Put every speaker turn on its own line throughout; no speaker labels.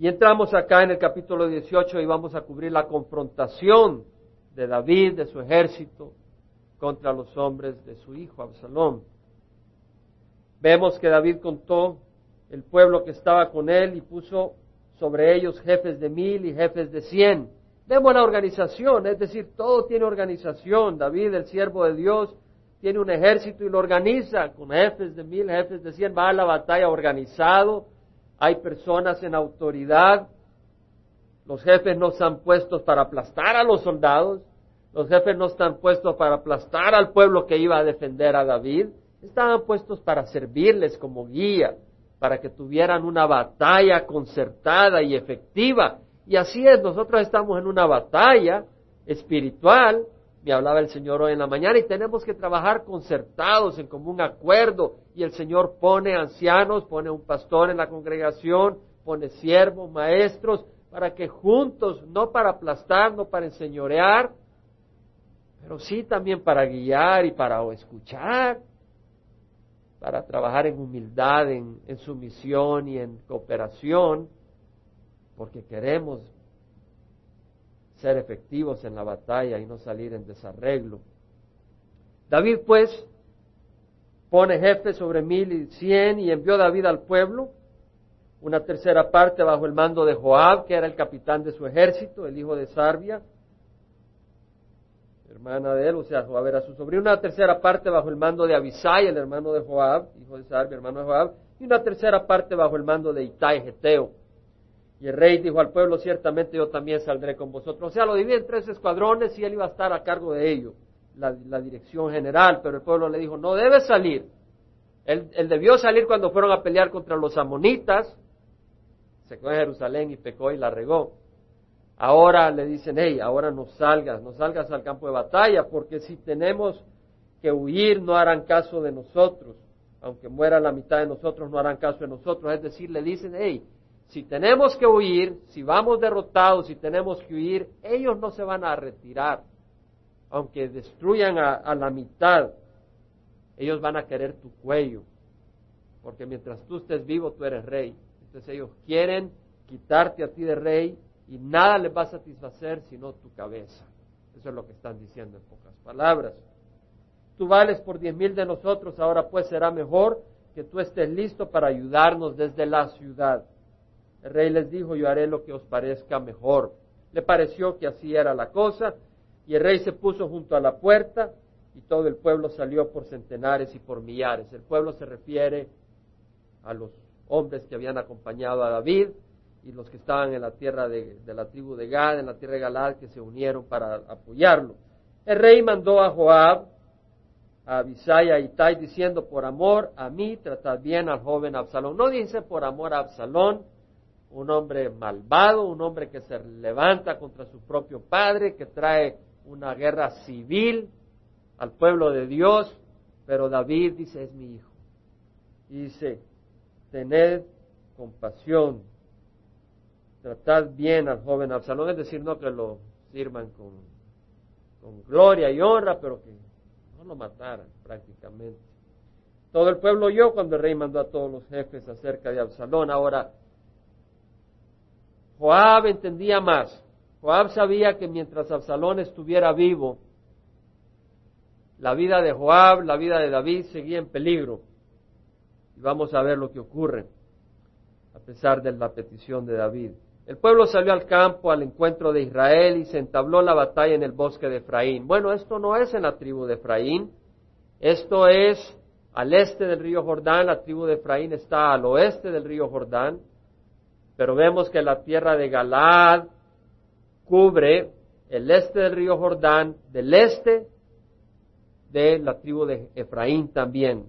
Y entramos acá en el capítulo 18 y vamos a cubrir la confrontación de David, de su ejército, contra los hombres de su hijo Absalón. Vemos que David contó el pueblo que estaba con él y puso sobre ellos jefes de mil y jefes de cien. Vemos la organización, es decir, todo tiene organización. David, el siervo de Dios, tiene un ejército y lo organiza con jefes de mil, jefes de cien, va a la batalla organizado, hay personas en autoridad, los jefes no están puestos para aplastar a los soldados, los jefes no están puestos para aplastar al pueblo que iba a defender a David, estaban puestos para servirles como guía, para que tuvieran una batalla concertada y efectiva. Y así es, nosotros estamos en una batalla espiritual, me hablaba el Señor hoy en la mañana, y tenemos que trabajar concertados en común acuerdo. Y el Señor pone ancianos, pone un pastor en la congregación, pone siervos, maestros, para que juntos, no para aplastar, no para enseñorear, pero sí también para guiar y para escuchar, para trabajar en humildad, en, en sumisión y en cooperación, porque queremos ser efectivos en la batalla y no salir en desarreglo. David pues pone jefe sobre mil y cien y envió David al pueblo, una tercera parte bajo el mando de Joab, que era el capitán de su ejército, el hijo de Sarbia, hermana de él, o sea, Joab era su sobrino, una tercera parte bajo el mando de Abisai, el hermano de Joab, hijo de Sarbia, hermano de Joab, y una tercera parte bajo el mando de Itai Geteo. Y el rey dijo al pueblo, ciertamente yo también saldré con vosotros. O sea, lo dividí en tres escuadrones y él iba a estar a cargo de ello, la, dirección general, pero el pueblo le dijo, no debe salir. Él, debió salir cuando fueron a pelear contra los amonitas, se quedó en Jerusalén y pecó y la regó. Ahora le dicen, hey, ahora no salgas, no salgas al campo de batalla, porque si tenemos que huir no harán caso de nosotros, aunque muera la mitad de nosotros no harán caso de nosotros. Es decir, le dicen, hey, si tenemos que huir, si vamos derrotados, si tenemos que huir, ellos no se van a retirar. Aunque destruyan a, la mitad, ellos van a querer tu cuello. Porque mientras tú estés vivo, tú eres rey. Entonces ellos quieren quitarte a ti de rey y nada les va a satisfacer sino tu cabeza. Eso es lo que están diciendo en pocas palabras. Tú vales por diez mil de nosotros, ahora pues será mejor que tú estés listo para ayudarnos desde la ciudad. El rey les dijo, yo haré lo que os parezca mejor. Le pareció que así era la cosa, y el rey se puso junto a la puerta, y todo el pueblo salió por centenares y por millares. El pueblo se refiere a los hombres que habían acompañado a David y los que estaban en la tierra de, la tribu de Gad, en la tierra de Galad, que se unieron para apoyarlo. El rey mandó a Joab, a Abisai a Itai, diciendo, por amor a mí, tratad bien al joven Absalón. No dice por amor a Absalón, un hombre malvado, un hombre que se levanta contra su propio padre, que trae una guerra civil al pueblo de Dios, pero David dice, es mi hijo. Y dice, tened compasión, tratad bien al joven Absalón, es decir, no que lo sirvan con, con gloria y honra, pero que no lo mataran prácticamente. Todo el pueblo oyó cuando el rey mandó a todos los jefes acerca de Absalón. Ahora, Joab entendía más. Joab sabía que mientras Absalón estuviera vivo, la vida de Joab, la vida de David seguía en peligro. Y vamos a ver lo que ocurre, a pesar de la petición de David. El pueblo salió al campo al encuentro de Israel y se entabló la batalla en el bosque de Efraín. Bueno, esto no es en la tribu de Efraín, esto es al este del río Jordán, la tribu de Efraín está al oeste del río Jordán, pero vemos que la tierra de Galaad cubre el este del río Jordán, del este de la tribu de Efraín también.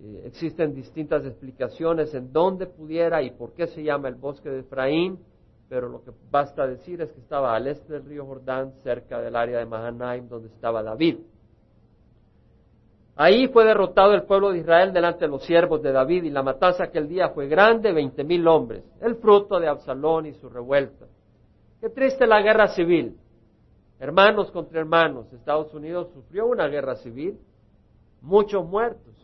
Eh, existen distintas explicaciones en dónde pudiera y por qué se llama el bosque de Efraín, pero lo que basta decir es que estaba al este del río Jordán, cerca del área de Mahanaim, donde estaba David. Ahí fue derrotado el pueblo de Israel delante de los siervos de David y la matanza aquel día fue grande, veinte mil hombres, el fruto de Absalón y su revuelta. Qué triste la guerra civil. Hermanos contra hermanos. Estados Unidos sufrió una guerra civil, muchos muertos,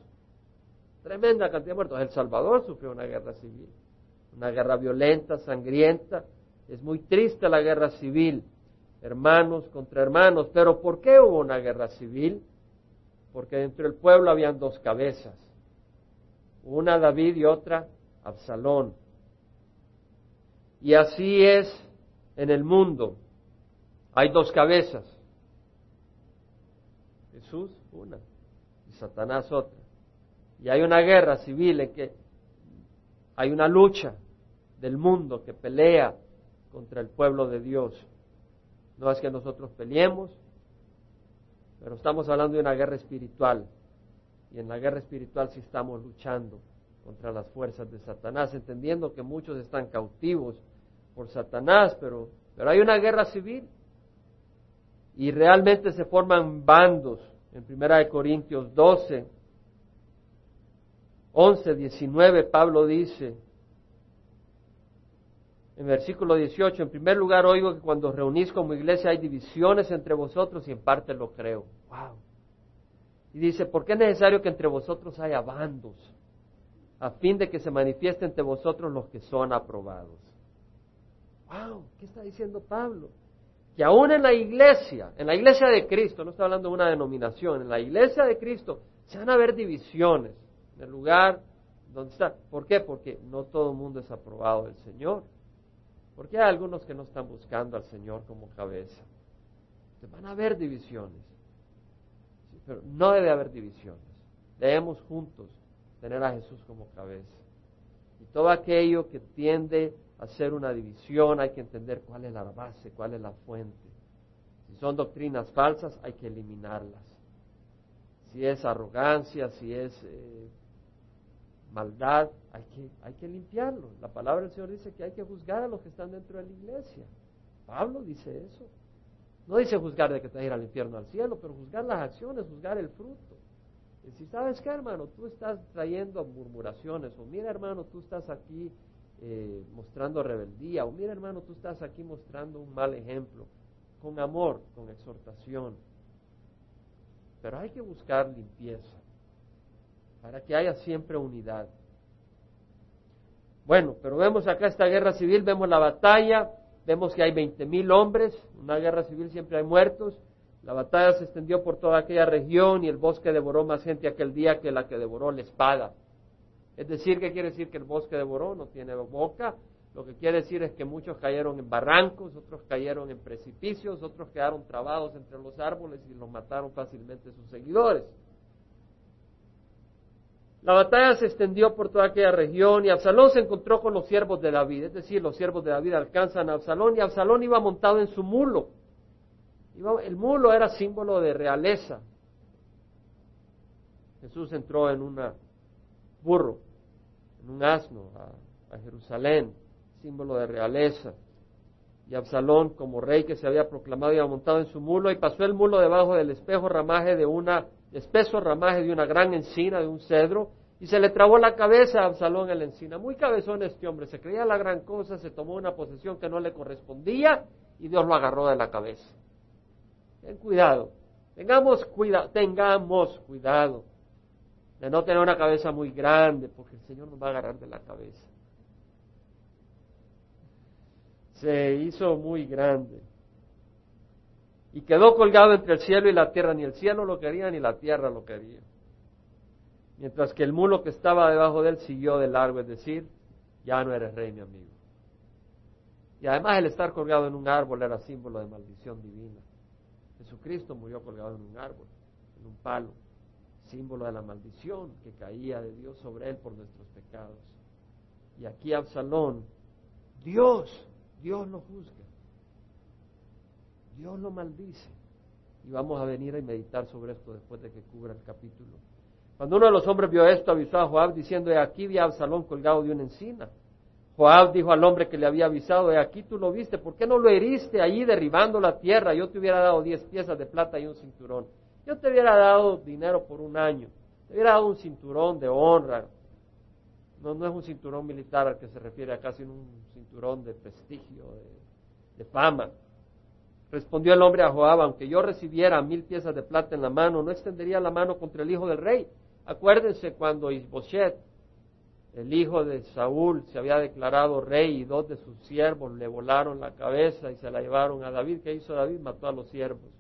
tremenda cantidad de muertos. El Salvador sufrió una guerra civil, una guerra violenta, sangrienta. Es muy triste la guerra civil, hermanos contra hermanos. Pero ¿por qué hubo una guerra civil? Porque dentro del pueblo habían dos cabezas, una David y otra Absalón. Y así es en el mundo. Hay dos cabezas. Jesús, una, y Satanás otra. Y hay una guerra civil en que hay una lucha del mundo que pelea contra el pueblo de Dios. No es que nosotros peleemos, pero estamos hablando de una guerra espiritual. Y en la guerra espiritual sí estamos luchando contra las fuerzas de Satanás, entendiendo que muchos están cautivos por Satanás, pero, pero hay una guerra civil y realmente se forman bandos. En Primera de Corintios 12, 11, 19, Pablo dice, en versículo 18, en primer lugar oigo que cuando reunís como iglesia hay divisiones entre vosotros y en parte lo creo. Wow. Y dice, ¿por qué es necesario que entre vosotros haya bandos? A fin de que se manifieste entre vosotros los que son aprobados. Wow, ¿qué está diciendo Pablo? Que aún en la iglesia, en la iglesia de Cristo, no está hablando de una denominación, en la iglesia de Cristo se van a ver divisiones en el lugar donde está. ¿Por qué? Porque no todo el mundo es aprobado del Señor. Porque hay algunos que no están buscando al Señor como cabeza. van a haber divisiones. pero no debe haber divisiones. Debemos juntos tener a Jesús como cabeza. Y todo aquello que tiende a ser una división, hay que entender cuál es la base, cuál es la fuente. Si son doctrinas falsas, hay que eliminarlas. Si es arrogancia, si es eh, maldad, hay que, hay que limpiarlo. La palabra del Señor dice que hay que juzgar a los que están dentro de la iglesia. Pablo dice eso. No dice juzgar de que te vas a ir al infierno al cielo, pero juzgar las acciones, juzgar el fruto. Y si sabes que, hermano, tú estás trayendo murmuraciones, o mira, hermano, tú estás aquí eh, mostrando rebeldía, o mira, hermano, tú estás aquí mostrando un mal ejemplo, con amor, con exhortación. Pero hay que buscar limpieza para que haya siempre unidad. Bueno, pero vemos acá esta guerra civil, vemos la batalla, vemos que hay veinte mil hombres, una guerra civil siempre hay muertos, la batalla se extendió por toda aquella región y el bosque devoró más gente aquel día que la que devoró la espada. Es decir, ¿qué quiere decir que el bosque devoró? No tiene boca. Lo que quiere decir es que muchos cayeron en barrancos, otros cayeron en precipicios, otros quedaron trabados entre los árboles y los mataron fácilmente sus seguidores. La batalla se extendió por toda aquella región y Absalón se encontró con los siervos de David, es decir, los siervos de David alcanzan a Absalón y Absalón iba montado en su mulo. el mulo era símbolo de realeza. Jesús entró en un burro, en un asno a, Jerusalén, símbolo de realeza. Y Absalón, como rey que se había proclamado, iba montado en su mulo y pasó el mulo debajo del espejo ramaje de una espeso ramaje de una gran encina, de un cedro, y se le trabó la cabeza a Absalón en la encina. Muy cabezón este hombre, se creía la gran cosa, se tomó una posesión que no le correspondía y Dios lo agarró de la cabeza. Ten cuidado, tengamos cuidado, tengamos cuidado de no tener una cabeza muy grande, porque el Señor nos va a agarrar de la cabeza. Se hizo muy grande y quedó colgado entre el cielo y la tierra. Ni el cielo lo quería ni la tierra lo quería. Mientras que el mulo que estaba debajo de él siguió de largo, es decir, ya no eres rey, mi amigo. Y además el estar colgado en un árbol era símbolo de maldición divina. Jesucristo murió colgado en un árbol, en un palo, símbolo de la maldición que caía de Dios sobre él por nuestros pecados. Y aquí Absalón, Dios, Dios lo juzga. Dios lo maldice. Y vamos a venir a meditar sobre esto después de que cubra el capítulo. Cuando uno de los hombres vio esto, avisó a Joab diciendo, he aquí vi a Absalón colgado de una encina. Joab dijo al hombre que le había avisado, he aquí tú lo viste, ¿por qué no lo heriste allí derribando la tierra? Yo te hubiera dado diez piezas de plata y un cinturón. Yo te hubiera dado dinero por un año. Te hubiera dado un cinturón de honra. No, no es un cinturón militar al que se refiere acá, sino un cinturón de prestigio, de fama. Respondió el hombre a Joab, aunque yo recibiera mil piezas de plata en la mano, no extendería la mano contra el hijo del rey. Acuérdense cuando Isboshet, el hijo de Saúl se había declarado rey y dos de sus siervos le volaron la cabeza y se la llevaron a David. ¿Qué hizo David? Mató a los siervos.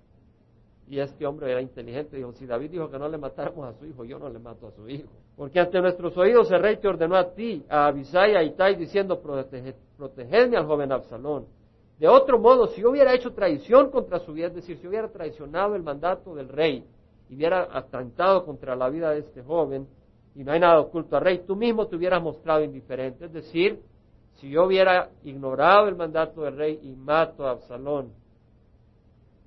Y este hombre era inteligente, dijo, si David dijo que no le matáramos a su hijo, yo no le mato a su hijo. Porque ante nuestros oídos el rey te ordenó a ti, a Abisai y a Itai, diciendo, protegedme al joven Absalón. De otro modo, si yo hubiera hecho traición contra su vida, es decir, si hubiera traicionado el mandato del rey y hubiera atentado contra la vida de este joven, y no hay nada oculto al rey, tú mismo te hubieras mostrado indiferente. Es decir, si yo hubiera ignorado el mandato del rey y mato a Absalón,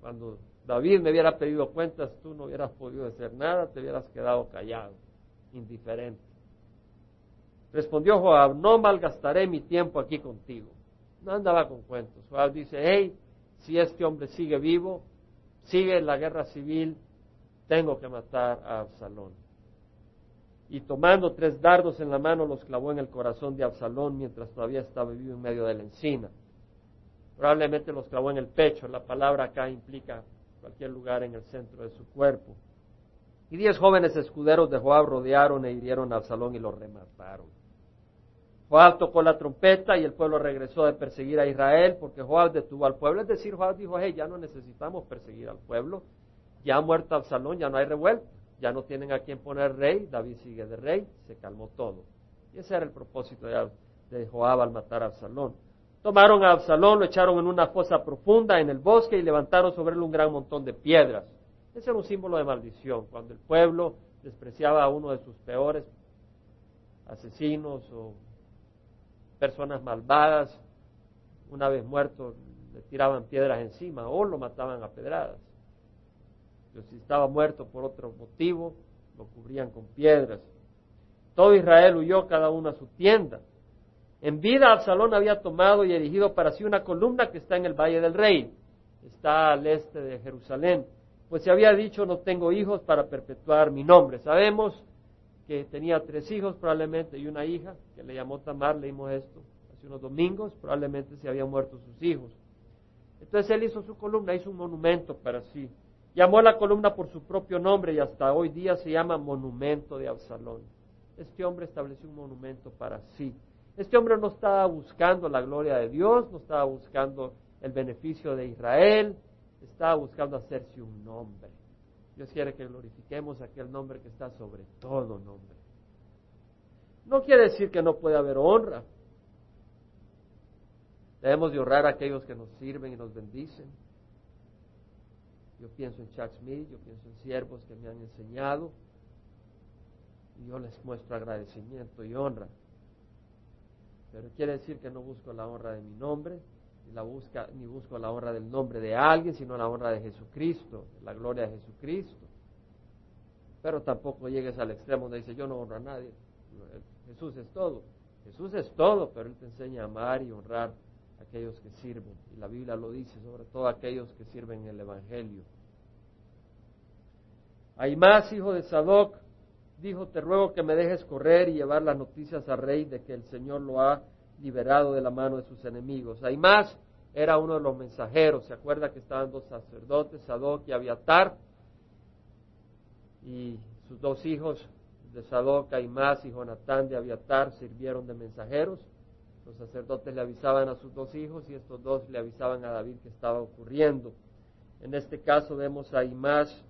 cuando David me hubiera pedido cuentas, tú no hubieras podido hacer nada, te hubieras quedado callado, indiferente. Respondió Joab, no malgastaré mi tiempo aquí contigo. No andaba con cuentos. Joab dice, hey, si este hombre sigue vivo, sigue la guerra civil, tengo que matar a Absalón. Y tomando tres dardos en la mano, los clavó en el corazón de Absalón mientras todavía estaba vivo en medio de la encina. Probablemente los clavó en el pecho. La palabra acá implica cualquier lugar en el centro de su cuerpo. Y diez jóvenes escuderos de Joab rodearon e hirieron a Absalón y lo remataron. Joab tocó la trompeta y el pueblo regresó de perseguir a Israel porque Joab detuvo al pueblo. Es decir, Joab dijo, hey, ya no necesitamos perseguir al pueblo. Ya ha muerto Absalón, ya no hay revuelta, ya no tienen a quien poner rey, David sigue de rey, se calmó todo. Y ese era el propósito de, Joab al matar a Absalón. Tomaron a Absalón, lo echaron en una fosa profunda en el bosque y levantaron sobre él un gran montón de piedras. Ese era un símbolo de maldición. Cuando el pueblo despreciaba a uno de sus peores asesinos o personas malvadas, una vez muerto le tiraban piedras encima o lo mataban a pedradas. Pero si estaba muerto por otro motivo, lo cubrían con piedras. Todo Israel huyó cada uno a su tienda. En vida Absalón había tomado y erigido para sí una columna que está en el Valle del Rey, está al este de Jerusalén, pues se había dicho no tengo hijos para perpetuar mi nombre. Sabemos que tenía tres hijos probablemente y una hija que le llamó Tamar, leímos esto hace unos domingos, probablemente se habían muerto sus hijos. Entonces él hizo su columna, hizo un monumento para sí. Llamó a la columna por su propio nombre y hasta hoy día se llama Monumento de Absalón. Este hombre estableció un monumento para sí. Este hombre no estaba buscando la gloria de Dios, no estaba buscando el beneficio de Israel, estaba buscando hacerse un nombre. Dios quiere que glorifiquemos aquel nombre que está sobre todo nombre. No quiere decir que no puede haber honra. Debemos de honrar a aquellos que nos sirven y nos bendicen. Yo pienso en Chuck Smith, yo pienso en siervos que me han enseñado y yo les muestro agradecimiento y honra. Pero quiere decir que no busco la honra de mi nombre, la busca, ni busco la honra del nombre de alguien, sino la honra de Jesucristo, la gloria de Jesucristo. Pero tampoco llegues al extremo donde dice yo no honro a nadie. Jesús es todo. Jesús es todo, pero Él te enseña a amar y honrar a aquellos que sirven. Y la Biblia lo dice, sobre todo aquellos que sirven en el Evangelio. Hay más, hijo de Sadoc, dijo, te ruego que me dejes correr y llevar las noticias al rey de que el Señor lo ha liberado de la mano de sus enemigos. Hay más, era uno de los mensajeros, se acuerda que estaban dos sacerdotes, Sadoc y Abiatar, y sus dos hijos de Sadoc, Aimás y Jonatán de Abiatar sirvieron de mensajeros. Los sacerdotes le avisaban a sus dos hijos y estos dos le avisaban a David que estaba ocurriendo. En este caso vemos a Aimás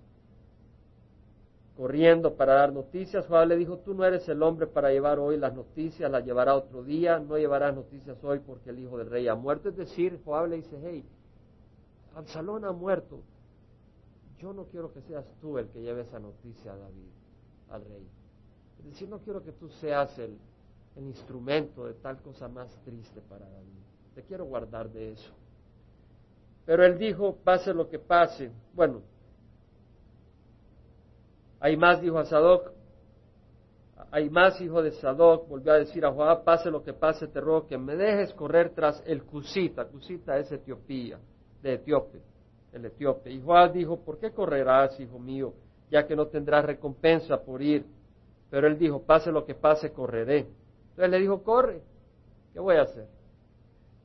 corriendo para dar noticias. Joab le dijo, tú no eres el hombre para llevar hoy las noticias, las llevará otro día, no llevarás noticias hoy porque el hijo del rey ha muerto. Es decir, Joab le dice, hey, Absalón ha muerto. Yo no quiero que seas tú el que lleve esa noticia a David, al rey. Es decir, no quiero que tú seas el, el instrumento de tal cosa más triste para David. Te quiero guardar de eso. Pero él dijo, pase lo que pase. Bueno, hay más, dijo a Sadoc. Hay más, hijo de Sadoc, volvió a decir a Joab, pase lo que pase, te ruego que me dejes correr tras el Cusita. Cusita es Etiopía, de Etíope, el etíope. Y Joab dijo, ¿por qué correrás, hijo mío, ya que no tendrás recompensa por ir? Pero él dijo, pase lo que pase, correré. Entonces le dijo, corre, ¿qué voy a hacer?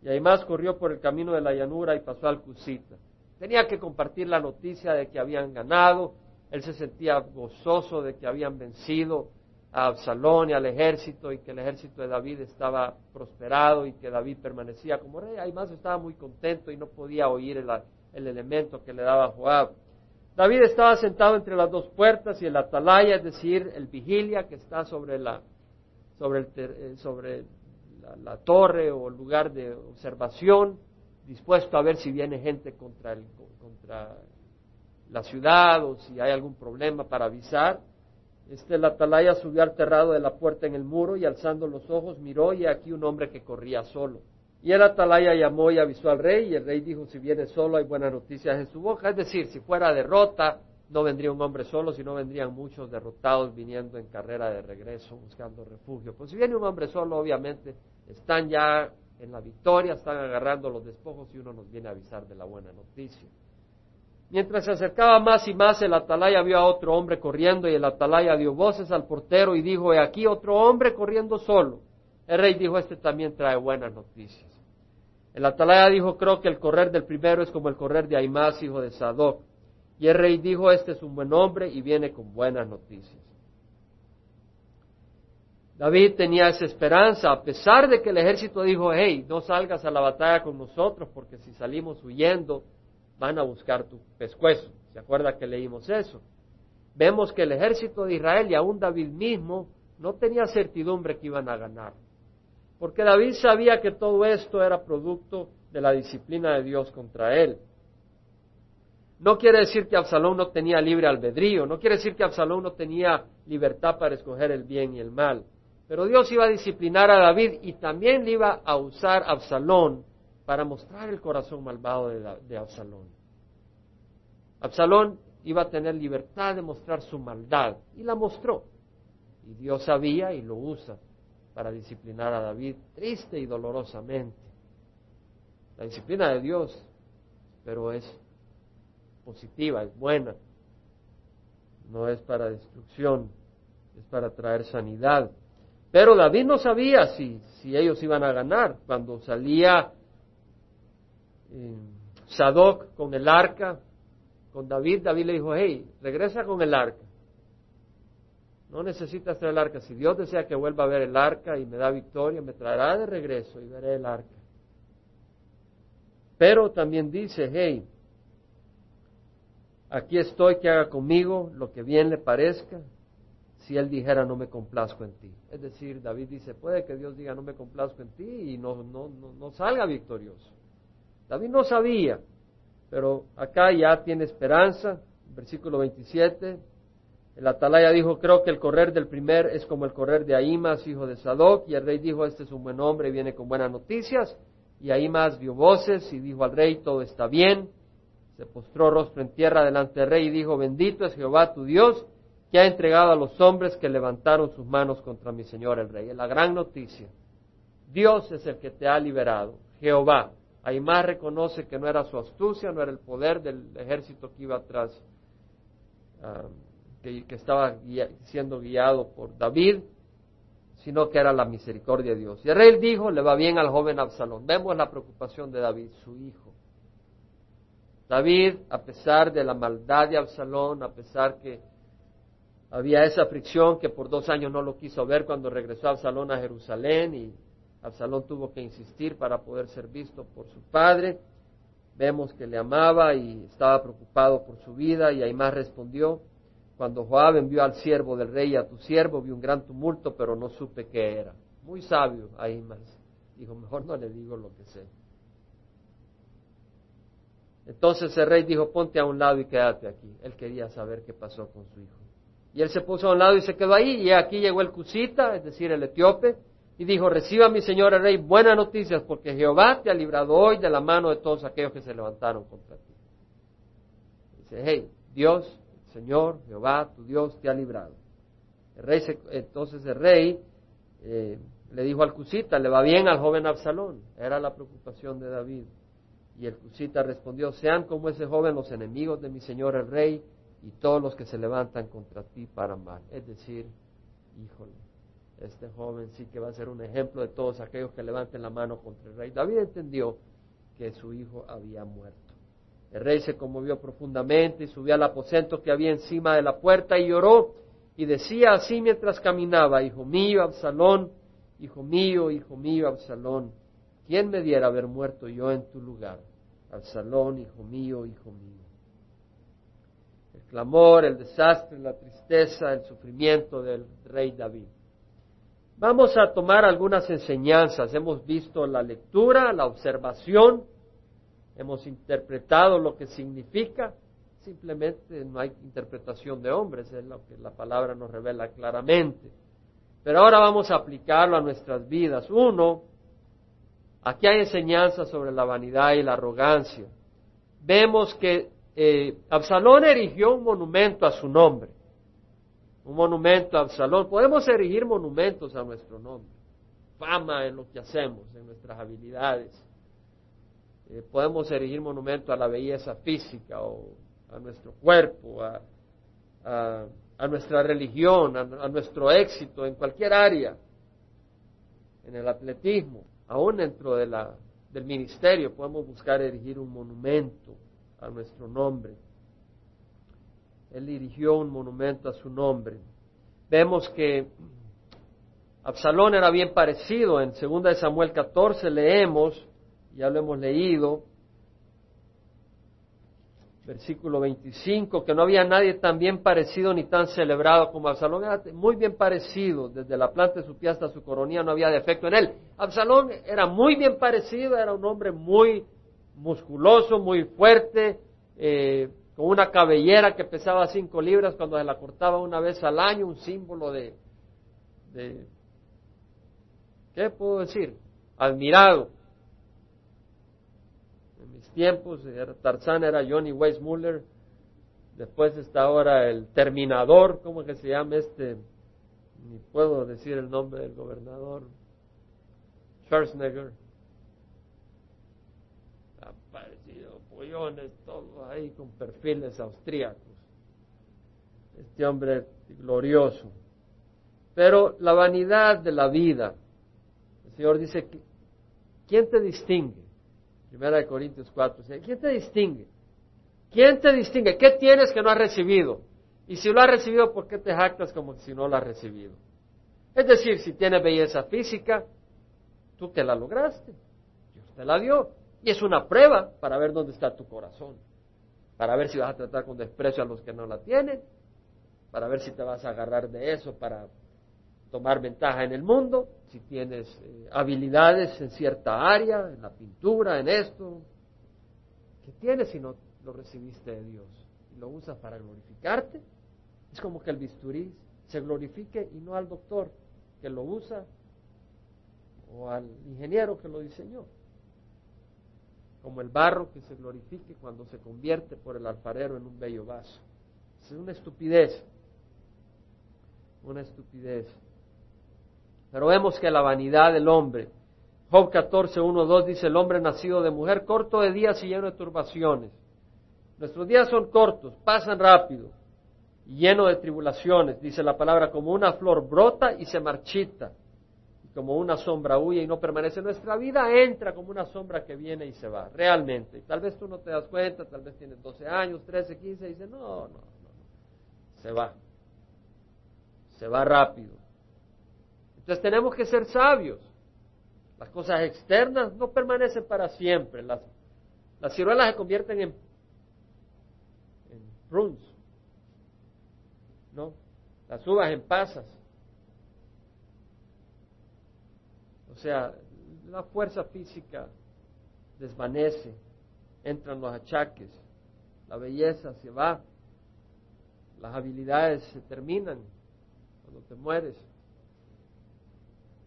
Y más corrió por el camino de la llanura y pasó al Cusita. Tenía que compartir la noticia de que habían ganado, él se sentía gozoso de que habían vencido a Absalón y al ejército y que el ejército de David estaba prosperado y que David permanecía como rey. Además estaba muy contento y no podía oír el, el elemento que le daba Joab. David estaba sentado entre las dos puertas y el atalaya, es decir, el vigilia que está sobre la, sobre, el, eh, sobre la, torre o lugar de observación, dispuesto a ver si viene gente contra, el, contra la ciudad o si hay algún problema para avisar. Este, el atalaya subió al terrado de la puerta en el muro y alzando los ojos miró y aquí un hombre que corría solo. Y el atalaya llamó y avisó al rey, y el rey dijo, si viene solo hay buenas noticias en su boca. Es decir, si fuera derrota, no vendría un hombre solo, sino vendrían muchos derrotados viniendo en carrera de regreso, buscando refugio. Pues si viene un hombre solo, obviamente están ya en la victoria, están agarrando los despojos y uno nos viene a avisar de la buena noticia. Mientras se acercaba más y más, el atalaya vio a otro hombre corriendo y el atalaya dio voces al portero y dijo, he aquí otro hombre corriendo solo. El rey dijo, este también trae buenas noticias. El atalaya dijo, creo que el correr del primero es como el correr de Aimás, hijo de Sadoc. Y el rey dijo, este es un buen hombre y viene con buenas noticias. David tenía esa esperanza, a pesar de que el ejército dijo, hey, no salgas a la batalla con nosotros, porque si salimos huyendo, van a buscar tu pescuezo. ¿Se acuerda que leímos eso? Vemos que el ejército de Israel y aún David mismo no tenía certidumbre que iban a ganar. Porque David sabía que todo esto era producto de la disciplina de Dios contra él. No quiere decir que Absalón no tenía libre albedrío, no quiere decir que Absalón no tenía libertad para escoger el bien y el mal. Pero Dios iba a disciplinar a David y también le iba a usar a Absalón para mostrar el corazón malvado de, Absalón. Absalón iba a tener libertad de mostrar su maldad y la mostró. Y Dios sabía y lo usa para disciplinar a David triste y dolorosamente. La disciplina de Dios, pero es positiva, es buena. No es para destrucción, es para traer sanidad. Pero David no sabía si, si ellos iban a ganar. Cuando salía Sadoc con el arca, con David, David le dijo, hey, regresa con el arca. No necesitas traer el arca. Si Dios desea que vuelva a ver el arca y me da victoria, me traerá de regreso y veré el arca. Pero también dice, hey, aquí estoy que haga conmigo lo que bien le parezca, si él dijera no me complazco en ti. Es decir, David dice, puede que Dios diga no me complazco en ti y no, no, no, no salga victorioso. David no sabía, pero acá ya tiene esperanza. Versículo 27, el atalaya dijo, creo que el correr del primer es como el correr de Ahimas, hijo de Sadoc, y el rey dijo, este es un buen hombre viene con buenas noticias. Y Ahimas dio voces y dijo al rey, todo está bien. Se postró rostro en tierra delante del rey y dijo, bendito es Jehová tu Dios, que ha entregado a los hombres que levantaron sus manos contra mi señor el rey. Es la gran noticia. Dios es el que te ha liberado, Jehová. Ahimas reconoce que no era su astucia, no era el poder del ejército que iba atrás. Que, estaba siendo guiado por David, sino que era la misericordia de Dios. Y el rey dijo, le va bien al joven Absalón. Vemos la preocupación de David, su hijo. David, a pesar de la maldad de Absalón, a pesar que había esa fricción que por dos años no lo quiso ver cuando regresó Absalón a Jerusalén y Absalón tuvo que insistir para poder ser visto por su padre. Vemos que le amaba y estaba preocupado por su vida y más respondió, cuando Joab envió al siervo del rey a tu siervo, vi un gran tumulto, pero no supe qué era. Muy sabio más. Dijo, mejor no le digo lo que sé. Entonces el rey dijo, ponte a un lado y quédate aquí. Él quería saber qué pasó con su hijo. Y él se puso a un lado y se quedó ahí. Y aquí llegó el Cusita, es decir, el etíope, y dijo, reciba mi señor el rey buenas noticias, porque Jehová te ha librado hoy de la mano de todos aquellos que se levantaron contra ti. Dice, hey, Dios Señor, Jehová, tu Dios, te ha librado. El rey entonces el rey eh, le dijo al Cusita, le va bien al joven Absalón. Era la preocupación de David. Y el Cusita respondió, sean como ese joven los enemigos de mi Señor el rey y todos los que se levantan contra ti para mal. Es decir, híjole, este joven sí que va a ser un ejemplo de todos aquellos que levanten la mano contra el rey. David entendió que su hijo había muerto. El rey se conmovió profundamente y subió al aposento que había encima de la puerta y lloró. y decía así mientras caminaba, Hijo mío, Absalón, Hijo mío, Hijo mío, Absalón, ¿quién me diera haber muerto yo en tu lugar? Absalón, Hijo mío, Hijo mío. El clamor, el desastre, la tristeza, el sufrimiento del rey David. Vamos a tomar algunas enseñanzas. Hemos visto la lectura, la observación, hemos interpretado lo que significa, simplemente no hay interpretación de hombres, es lo que la palabra nos revela claramente. Pero ahora vamos a aplicarlo a nuestras vidas. Uno, aquí hay enseñanzas sobre la vanidad y la arrogancia. Vemos que eh, Absalón erigió un monumento a su nombre. Un monumento a Absalón. Podemos erigir monumentos a nuestro nombre. Fama en lo que hacemos, en nuestras habilidades. Eh, podemos erigir monumento a la belleza física o a nuestro cuerpo, a, a, nuestra religión, a, nuestro éxito en cualquier área, en el atletismo, aún dentro de la, del ministerio podemos buscar erigir un monumento a nuestro nombre. Él dirigió un monumento a su nombre. Vemos que Absalón era bien parecido. En 2 Samuel 14 leemos, ya lo hemos leído, versículo 25, que no había nadie tan bien parecido ni tan celebrado como Absalón. Era muy bien parecido, desde la planta de su pie hasta su coronilla no había defecto en él. Absalón era muy bien parecido, era un hombre muy musculoso, muy fuerte, eh, con una cabellera que pesaba cinco libras cuando se la cortaba una vez al año, un símbolo de, de ¿qué puedo decir? Admirado tiempos, Tarzán era Johnny Weissmuller, después está ahora el Terminador, ¿cómo que se llama este? Ni puedo decir el nombre del gobernador, Schwarzenegger. Ha todos ahí con perfiles austríacos. Este hombre glorioso. Pero la vanidad de la vida, el Señor dice, ¿quién te distingue? Primera de Corintios 4. ¿Quién te distingue? ¿Quién te distingue? ¿Qué tienes que no has recibido? Y si lo has recibido, ¿por qué te jactas como si no lo has recibido? Es decir, si tienes belleza física, tú te la lograste. Dios te la dio. Es una prueba para ver dónde está tu corazón. Para ver si vas a tratar con desprecio a los que no la tienen. Para ver si te vas a agarrar de eso para tomar ventaja en el mundo, si tienes eh, habilidades en cierta área, en la pintura, en esto, ¿qué tienes si no lo recibiste de Dios? Y lo usas para glorificarte. Es como que el bisturí se glorifique y no al doctor que lo usa o al ingeniero que lo diseñó. Como el barro que se glorifique cuando se convierte por el alfarero en un bello vaso. Es una estupidez. Una estupidez. Pero vemos que la vanidad del hombre, Job 14, 1, 2 dice, el hombre nacido de mujer, corto de días y lleno de turbaciones. Nuestros días son cortos, pasan rápido, lleno de tribulaciones, dice la palabra, como una flor brota y se marchita, y como una sombra huye y no permanece. Nuestra vida entra como una sombra que viene y se va, realmente. Tal vez tú no te das cuenta, tal vez tienes 12 años, 13, 15, y dices, no, no, no, se va, se va rápido. Entonces tenemos que ser sabios. Las cosas externas no permanecen para siempre. Las, las ciruelas se convierten en, en prunes, ¿no? Las uvas en pasas. O sea, la fuerza física desvanece, entran los achaques, la belleza se va, las habilidades se terminan cuando te mueres.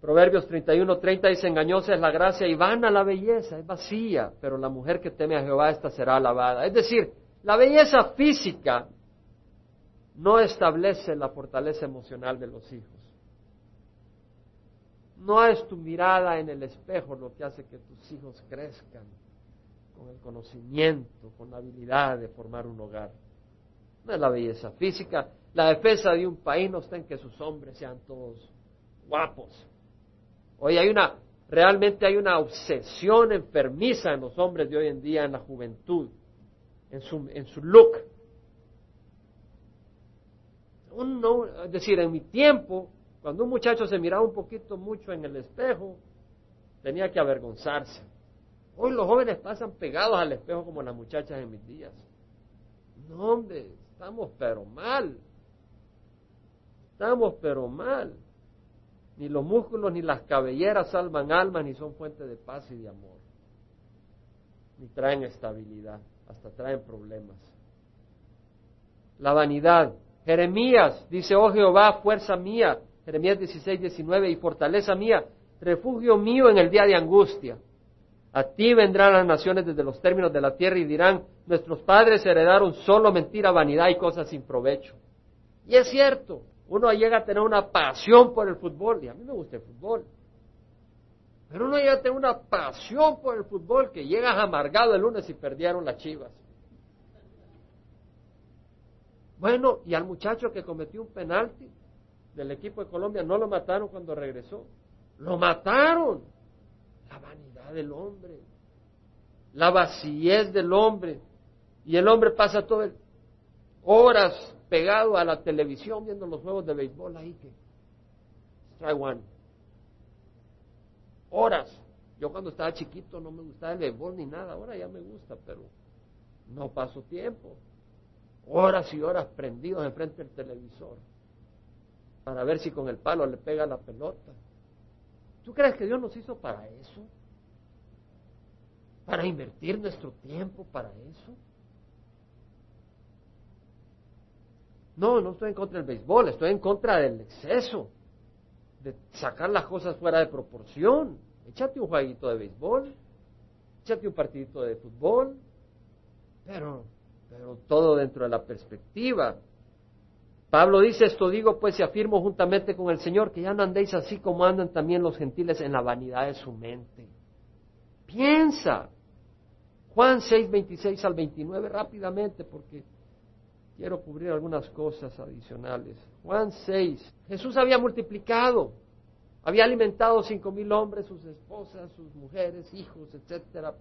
Proverbios 31, 30 dice, engañosa es la gracia y vana la belleza, es vacía, pero la mujer que teme a Jehová, esta será alabada. Es decir, la belleza física no establece la fortaleza emocional de los hijos. No es tu mirada en el espejo lo que hace que tus hijos crezcan con el conocimiento, con la habilidad de formar un hogar. No es la belleza física. La defensa de un país no está en que sus hombres sean todos guapos, Hoy hay una, realmente hay una obsesión enfermiza en los hombres de hoy en día, en la juventud, en su, en su look. uno, es decir, en mi tiempo, cuando un muchacho se miraba un poquito mucho en el espejo, tenía que avergonzarse. Hoy los jóvenes pasan pegados al espejo como las muchachas en mis días. No, hombre, estamos pero mal. Estamos pero mal. Ni los músculos ni las cabelleras salvan almas, ni son fuente de paz y de amor. Ni traen estabilidad, hasta traen problemas. La vanidad. Jeremías dice, oh Jehová, fuerza mía. Jeremías 16, 19, y fortaleza mía, refugio mío en el día de angustia. A ti vendrán las naciones desde los términos de la tierra y dirán, nuestros padres heredaron solo mentira, vanidad y cosas sin provecho. Y es cierto, uno llega a tener una pasión por el fútbol, y a mí me gusta el fútbol. Pero uno llega a tener una pasión por el fútbol que llegas amargado el lunes y perdieron las chivas. Bueno, y al muchacho que cometió un penalti del equipo de Colombia no lo mataron cuando regresó. Lo mataron. La vanidad del hombre, la vacíez del hombre. Y el hombre pasa todo el, horas pegado a la televisión viendo los juegos de béisbol ahí que try one. Horas. Yo cuando estaba chiquito no me gustaba el béisbol ni nada, ahora ya me gusta, pero no paso tiempo. Horas y horas prendidos enfrente del televisor para ver si con el palo le pega la pelota. ¿Tú crees que Dios nos hizo para eso? ¿Para invertir nuestro tiempo para eso? No, no estoy en contra del béisbol, estoy en contra del exceso, de sacar las cosas fuera de proporción. Échate un jueguito de béisbol, échate un partidito de fútbol, pero, pero todo dentro de la perspectiva. Pablo dice esto, digo pues y afirmo juntamente con el Señor que ya no andéis así como andan también los gentiles en la vanidad de su mente. Piensa. Juan 6, 26 al 29 rápidamente porque quiero cubrir algunas cosas adicionales. Juan 6. Jesús había multiplicado, había alimentado cinco mil hombres, sus esposas, sus mujeres, hijos, etcétera.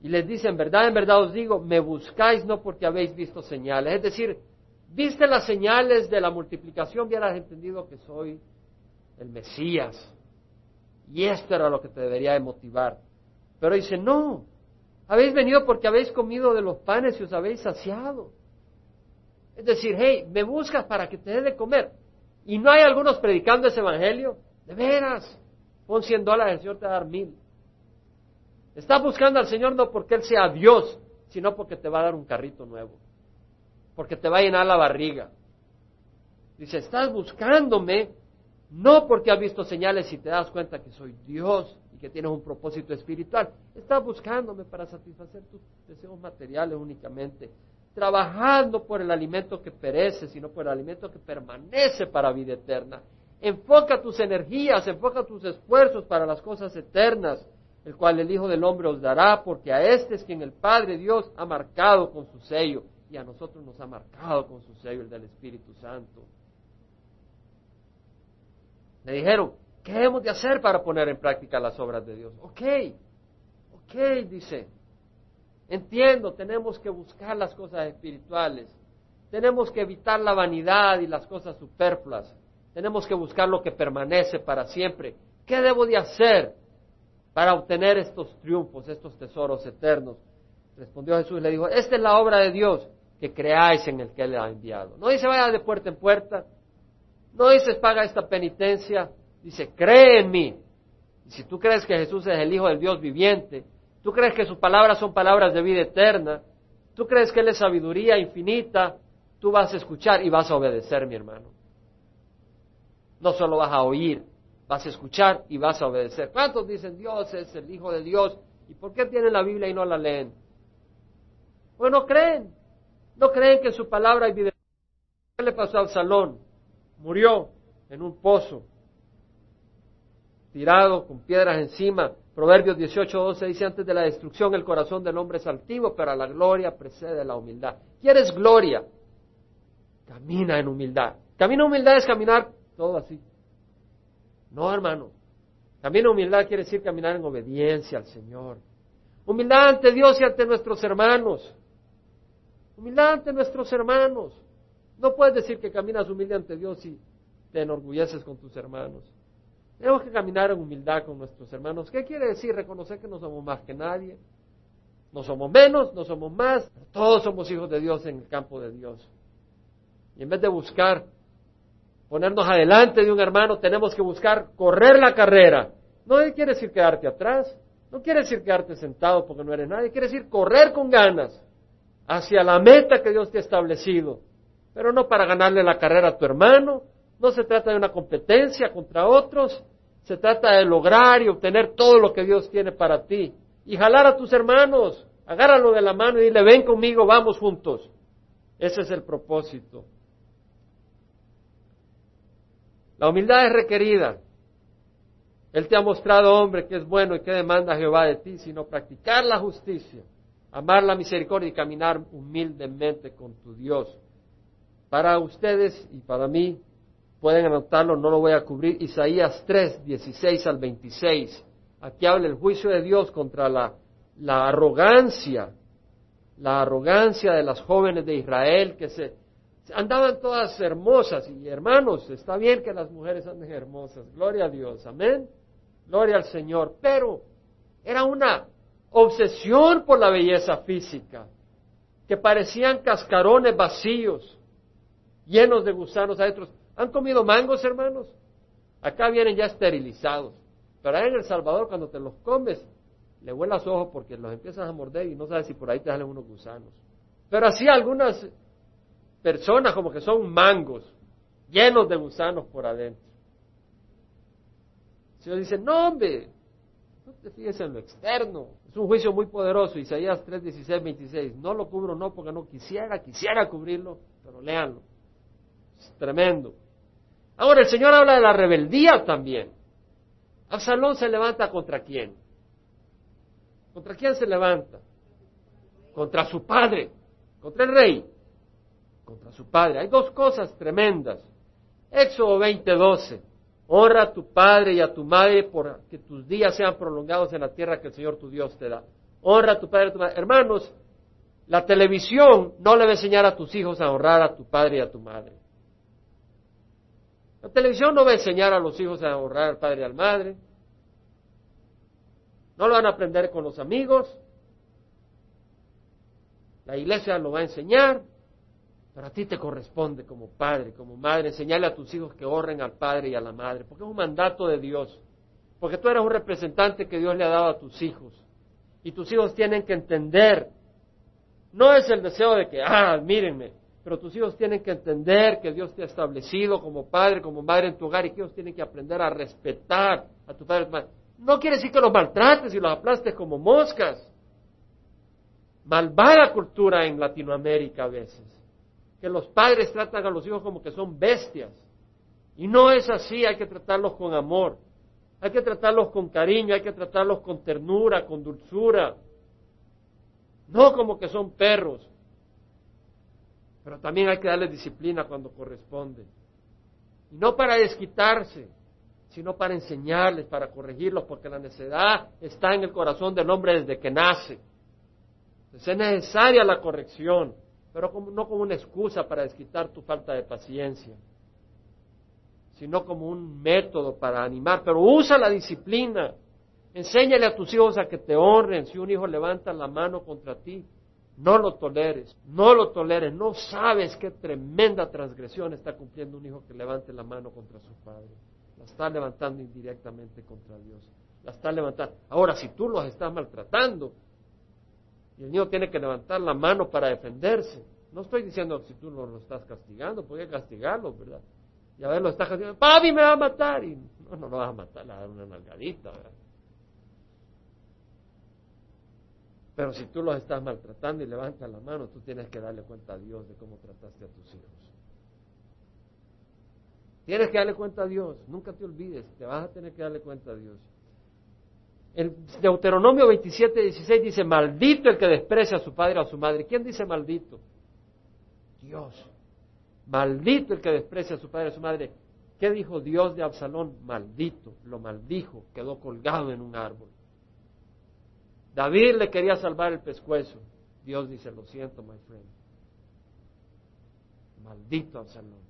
Y les dice, en verdad, en verdad os digo, me buscáis no porque habéis visto señales. Es decir, viste las señales de la multiplicación, hubieras entendido que soy el Mesías. Y esto era lo que te debería de motivar. Pero dice, no, habéis venido porque habéis comido de los panes y os habéis saciado. Es decir, hey, me buscas para que te dé de comer. Y no hay algunos predicando ese evangelio. De veras, pon 100 dólares, el Señor te va a dar mil. Estás buscando al Señor no porque Él sea Dios, sino porque te va a dar un carrito nuevo. Porque te va a llenar la barriga. Dice, estás buscándome no porque has visto señales y te das cuenta que soy Dios, que tienes un propósito espiritual. Estás buscándome para satisfacer tus deseos materiales únicamente, trabajando por el alimento que perece, sino por el alimento que permanece para vida eterna. Enfoca tus energías, enfoca tus esfuerzos para las cosas eternas, el cual el Hijo del Hombre os dará, porque a este es quien el Padre Dios ha marcado con su sello, y a nosotros nos ha marcado con su sello el del Espíritu Santo. Le dijeron, ¿Qué hemos de hacer para poner en práctica las obras de Dios? Ok, ok, dice. Entiendo, tenemos que buscar las cosas espirituales. Tenemos que evitar la vanidad y las cosas superfluas. Tenemos que buscar lo que permanece para siempre. ¿Qué debo de hacer para obtener estos triunfos, estos tesoros eternos? Respondió Jesús y le dijo, esta es la obra de Dios, que creáis en el que Él ha enviado. No dice vaya de puerta en puerta, no dice paga esta penitencia, Dice, cree en mí. Y si tú crees que Jesús es el Hijo del Dios viviente, tú crees que sus palabras son palabras de vida eterna, tú crees que Él es sabiduría infinita, tú vas a escuchar y vas a obedecer, mi hermano. No solo vas a oír, vas a escuchar y vas a obedecer. ¿Cuántos dicen Dios es el Hijo de Dios? ¿Y por qué tienen la Biblia y no la leen? Bueno, creen. No creen que su palabra hay vida. ¿Qué le pasó al salón? Murió en un pozo tirado con piedras encima. Proverbios 18, 12 dice, antes de la destrucción el corazón del hombre es altivo, pero la gloria precede la humildad. ¿Quieres gloria? Camina en humildad. Camina en humildad es caminar todo así. No, hermano. En humildad quiere decir caminar en obediencia al Señor. Humildad ante Dios y ante nuestros hermanos. Humildad ante nuestros hermanos. No puedes decir que caminas humilde ante Dios y te enorgulleces con tus hermanos. Tenemos que caminar en humildad con nuestros hermanos. ¿Qué quiere decir? Reconocer que no somos más que nadie. No somos menos, no somos más. Todos somos hijos de Dios en el campo de Dios. Y en vez de buscar ponernos adelante de un hermano, tenemos que buscar correr la carrera. No quiere decir quedarte atrás, no quiere decir quedarte sentado porque no eres nadie, quiere decir correr con ganas hacia la meta que Dios te ha establecido, pero no para ganarle la carrera a tu hermano, no se trata de una competencia contra otros, se trata de lograr y obtener todo lo que Dios tiene para ti. Y jalar a tus hermanos, agárralo de la mano y dile, ven conmigo, vamos juntos. Ese es el propósito. La humildad es requerida. Él te ha mostrado, hombre, que es bueno y que demanda Jehová de ti, sino practicar la justicia, amar la misericordia y caminar humildemente con tu Dios. Para ustedes y para mí, pueden anotarlo, no lo voy a cubrir, Isaías 3, 16 al 26. Aquí habla el juicio de Dios contra la, la arrogancia, la arrogancia de las jóvenes de Israel que se andaban todas hermosas y hermanos, está bien que las mujeres anden hermosas, gloria a Dios, amén, gloria al Señor, pero era una obsesión por la belleza física, que parecían cascarones vacíos, llenos de gusanos adentro. ¿Han comido mangos, hermanos? Acá vienen ya esterilizados, pero en El Salvador cuando te los comes, le vuelas ojos porque los empiezas a morder y no sabes si por ahí te salen unos gusanos. Pero así algunas personas como que son mangos, llenos de gusanos por adentro. El Señor dice, no hombre, no te fijes en lo externo. Es un juicio muy poderoso, Isaías 3, 16, 26. No lo cubro no porque no quisiera, quisiera cubrirlo, pero léanlo. Es tremendo. Ahora el Señor habla de la rebeldía también. Absalón se levanta contra quién? ¿Contra quién se levanta? Contra su padre, contra el rey contra su padre. Hay dos cosas tremendas. Éxodo 20:12. Honra a tu padre y a tu madre por que tus días sean prolongados en la tierra que el Señor tu Dios te da. Honra a tu padre y a tu madre. Hermanos, la televisión no le va a enseñar a tus hijos a honrar a tu padre y a tu madre. La televisión no va a enseñar a los hijos a honrar al padre y a la madre. No lo van a aprender con los amigos. La iglesia lo va a enseñar. Pero a ti te corresponde como padre, como madre, enseñarle a tus hijos que honren al padre y a la madre, porque es un mandato de Dios. Porque tú eres un representante que Dios le ha dado a tus hijos. Y tus hijos tienen que entender. No es el deseo de que, ah, mírenme, pero tus hijos tienen que entender que Dios te ha establecido como padre, como madre en tu hogar y que ellos tienen que aprender a respetar a tu padre y a tu madre. No quiere decir que los maltrates y los aplastes como moscas. Malvada cultura en Latinoamérica a veces que los padres tratan a los hijos como que son bestias. Y no es así, hay que tratarlos con amor, hay que tratarlos con cariño, hay que tratarlos con ternura, con dulzura, no como que son perros. Pero también hay que darles disciplina cuando corresponde. Y no para desquitarse, sino para enseñarles, para corregirlos, porque la necedad está en el corazón del hombre desde que nace. Entonces es necesaria la corrección pero no como una excusa para desquitar tu falta de paciencia, sino como un método para animar, pero usa la disciplina. Enséñale a tus hijos a que te honren. Si un hijo levanta la mano contra ti, no lo toleres, no lo toleres. No sabes qué tremenda transgresión está cumpliendo un hijo que levante la mano contra su padre. La está levantando indirectamente contra Dios. La está levantando. Ahora, si tú los estás maltratando, y el niño tiene que levantar la mano para defenderse. No estoy diciendo si tú no lo estás castigando, puede castigarlo, ¿verdad? Y a ver, lo estás castigando, papi me va a matar. Y no, no lo vas a matar, le vas a dar una nalgadita, ¿verdad? Pero si tú los estás maltratando y levantas la mano, tú tienes que darle cuenta a Dios de cómo trataste a tus hijos. Tienes que darle cuenta a Dios, nunca te olvides, te vas a tener que darle cuenta a Dios. El Deuteronomio 27, 16 dice, maldito el que desprecia a su padre o a su madre. ¿Quién dice maldito? Dios. Maldito el que desprecia a su padre o a su madre. ¿Qué dijo Dios de Absalón? Maldito, lo maldijo, quedó colgado en un árbol. David le quería salvar el pescuezo. Dios dice, lo siento, my friend. Maldito Absalón.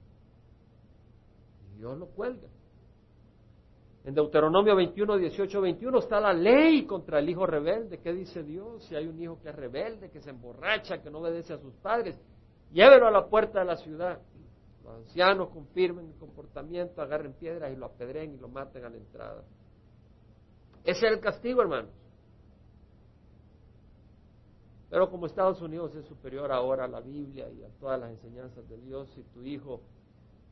Dios lo cuelga. En Deuteronomio 21, 18, 21 está la ley contra el hijo rebelde. ¿Qué dice Dios? Si hay un hijo que es rebelde, que se emborracha, que no obedece a sus padres, llévelo a la puerta de la ciudad. Los ancianos confirmen el comportamiento, agarren piedras y lo apedreen y lo maten a la entrada. Ese es el castigo, hermanos. Pero como Estados Unidos es superior ahora a la Biblia y a todas las enseñanzas de Dios, si tu hijo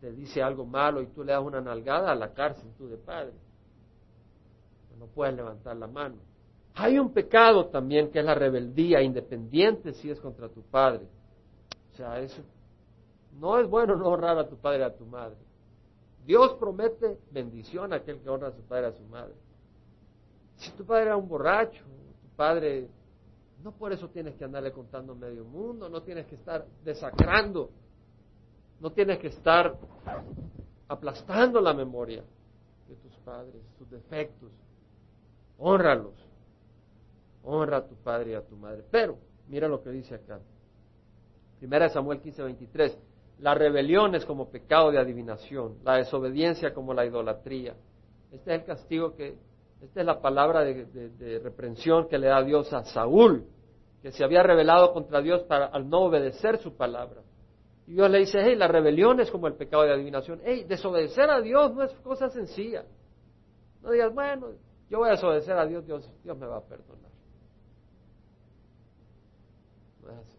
te dice algo malo y tú le das una nalgada a la cárcel tú de padre, no puedes levantar la mano. Hay un pecado también que es la rebeldía, independiente si es contra tu padre. O sea, eso no es bueno no honrar a tu padre y a tu madre. Dios promete bendición a aquel que honra a su padre y a su madre. Si tu padre era un borracho, tu padre, no por eso tienes que andarle contando medio mundo, no tienes que estar desacrando, no tienes que estar aplastando la memoria de tus padres, sus defectos. Honralos. Honra a tu padre y a tu madre. Pero, mira lo que dice acá. Primera Samuel 15, 23. La rebelión es como pecado de adivinación, la desobediencia como la idolatría. Este es el castigo que, esta es la palabra de, reprensión que le da Dios a Saúl, que se había rebelado contra Dios para, al no obedecer su palabra. Y Dios le dice, hey, la rebelión es como el pecado de adivinación. Hey, desobedecer a Dios no es cosa sencilla. No digas, bueno, yo voy a desobedecer a Dios, Dios, Dios me va a perdonar. No es así.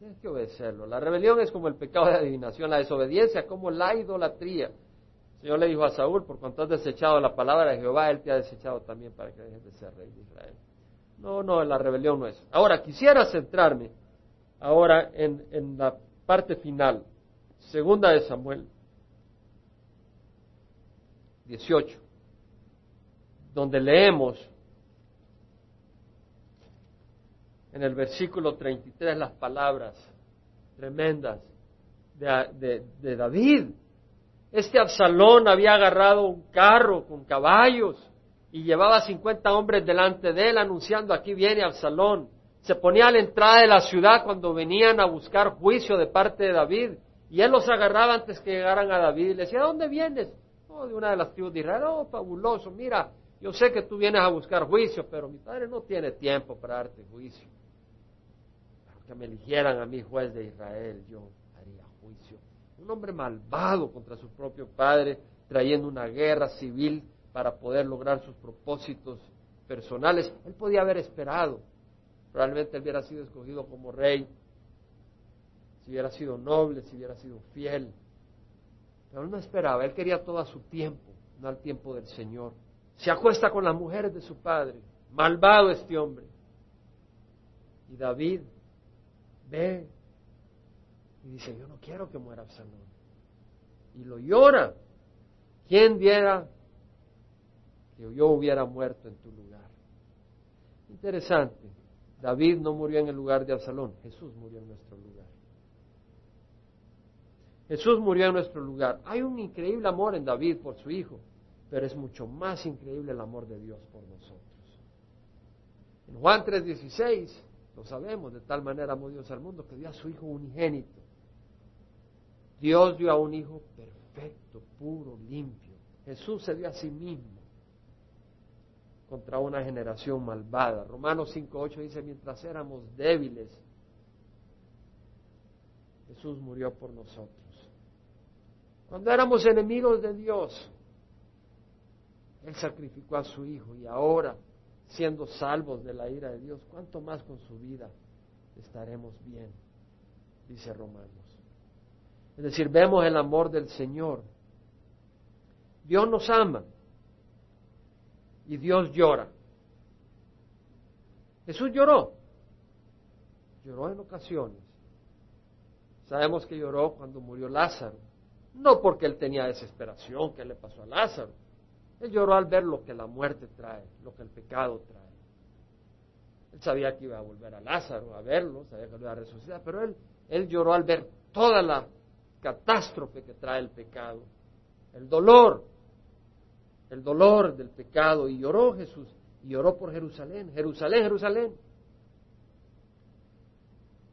Tienes que obedecerlo. La rebelión es como el pecado de adivinación, la desobediencia como la idolatría. El Señor le dijo a Saúl, por cuanto has desechado la palabra de Jehová, Él te ha desechado también para que dejes de ser rey de Israel. No, no, la rebelión no es. Ahora, quisiera centrarme ahora en, en la parte final, segunda de Samuel 18 donde leemos en el versículo 33 las palabras tremendas de, de, David. Este Absalón había agarrado un carro con caballos y llevaba 50 hombres delante de él anunciando aquí viene Absalón. Se ponía a la entrada de la ciudad cuando venían a buscar juicio de parte de David y él los agarraba antes que llegaran a David y le decía, ¿a dónde vienes? Oh, de una de las tribus de Israel. Oh, fabuloso, mira, yo sé que tú vienes a buscar juicio, pero mi padre no tiene tiempo para darte juicio. Pero que me eligieran a mí juez de Israel, yo haría juicio. Un hombre malvado contra su propio padre, trayendo una guerra civil para poder lograr sus propósitos personales. Él podía haber esperado. Probablemente él hubiera sido escogido como rey, si hubiera sido noble, si hubiera sido fiel. Pero él no esperaba, él quería todo a su tiempo, no al tiempo del Señor se acuesta con las mujeres de su padre. Malvado este hombre. Y David ve y dice, yo no quiero que muera Absalón. Y lo llora. ¿Quién diera que yo hubiera muerto en tu lugar? Interesante. David no murió en el lugar de Absalón, Jesús murió en nuestro lugar. Jesús murió en nuestro lugar. Hay un increíble amor en David por su hijo pero es mucho más increíble el amor de Dios por nosotros. En Juan 3:16, lo sabemos, de tal manera amó Dios al mundo que dio a su Hijo unigénito. Dios dio a un Hijo perfecto, puro, limpio. Jesús se dio a sí mismo contra una generación malvada. Romanos 5:8 dice, mientras éramos débiles, Jesús murió por nosotros. Cuando éramos enemigos de Dios, él sacrificó a su Hijo y ahora, siendo salvos de la ira de Dios, ¿cuánto más con su vida estaremos bien? Dice Romanos. Es decir, vemos el amor del Señor. Dios nos ama y Dios llora. Jesús lloró. Lloró en ocasiones. Sabemos que lloró cuando murió Lázaro. No porque él tenía desesperación que le pasó a Lázaro, él lloró al ver lo que la muerte trae, lo que el pecado trae. Él sabía que iba a volver a Lázaro a verlo, sabía que lo iba a resucitar, pero él, él lloró al ver toda la catástrofe que trae el pecado, el dolor, el dolor del pecado, y lloró Jesús, y lloró por Jerusalén, Jerusalén, Jerusalén.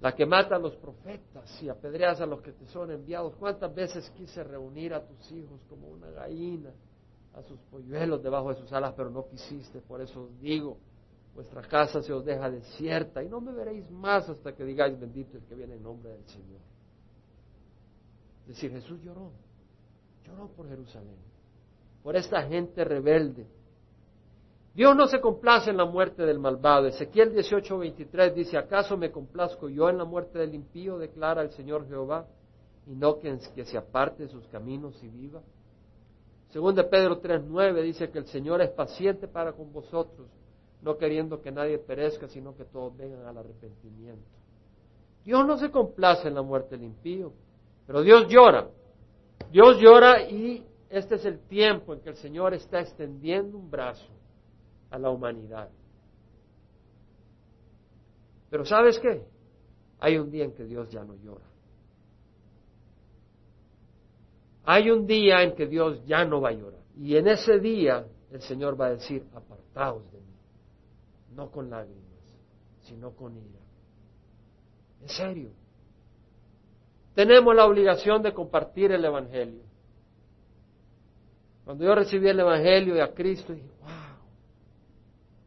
la que mata a los profetas y apedreas a los que te son enviados. ¿Cuántas veces quise reunir a tus hijos como una gallina a sus polluelos debajo de sus alas, pero no quisiste? Por eso os digo, vuestra casa se os deja desierta y no me veréis más hasta que digáis bendito el que viene en nombre del Señor. Es decir, Jesús lloró, lloró por Jerusalén, por esta gente rebelde Dios no se complace en la muerte del malvado. Ezequiel 18:23 dice, ¿acaso me complazco yo en la muerte del impío? declara el Señor Jehová, y no que, se aparte de sus caminos y viva. Según de Pedro 3:9 dice que el Señor es paciente para con vosotros, no queriendo que nadie perezca, sino que todos vengan al arrepentimiento. Dios no se complace en la muerte del impío, pero Dios llora. Dios llora y este es el tiempo en que el Señor está extendiendo un brazo a la humanidad. Pero ¿sabes qué? Hay un día en que Dios ya no llora. Hay un día en que Dios ya no va a llorar. Y en ese día el Señor va a decir, apartaos de mí. No con lágrimas, sino con ira. En serio. Tenemos la obligación de compartir el Evangelio. Cuando yo recibí el Evangelio y a Cristo, dije, wow,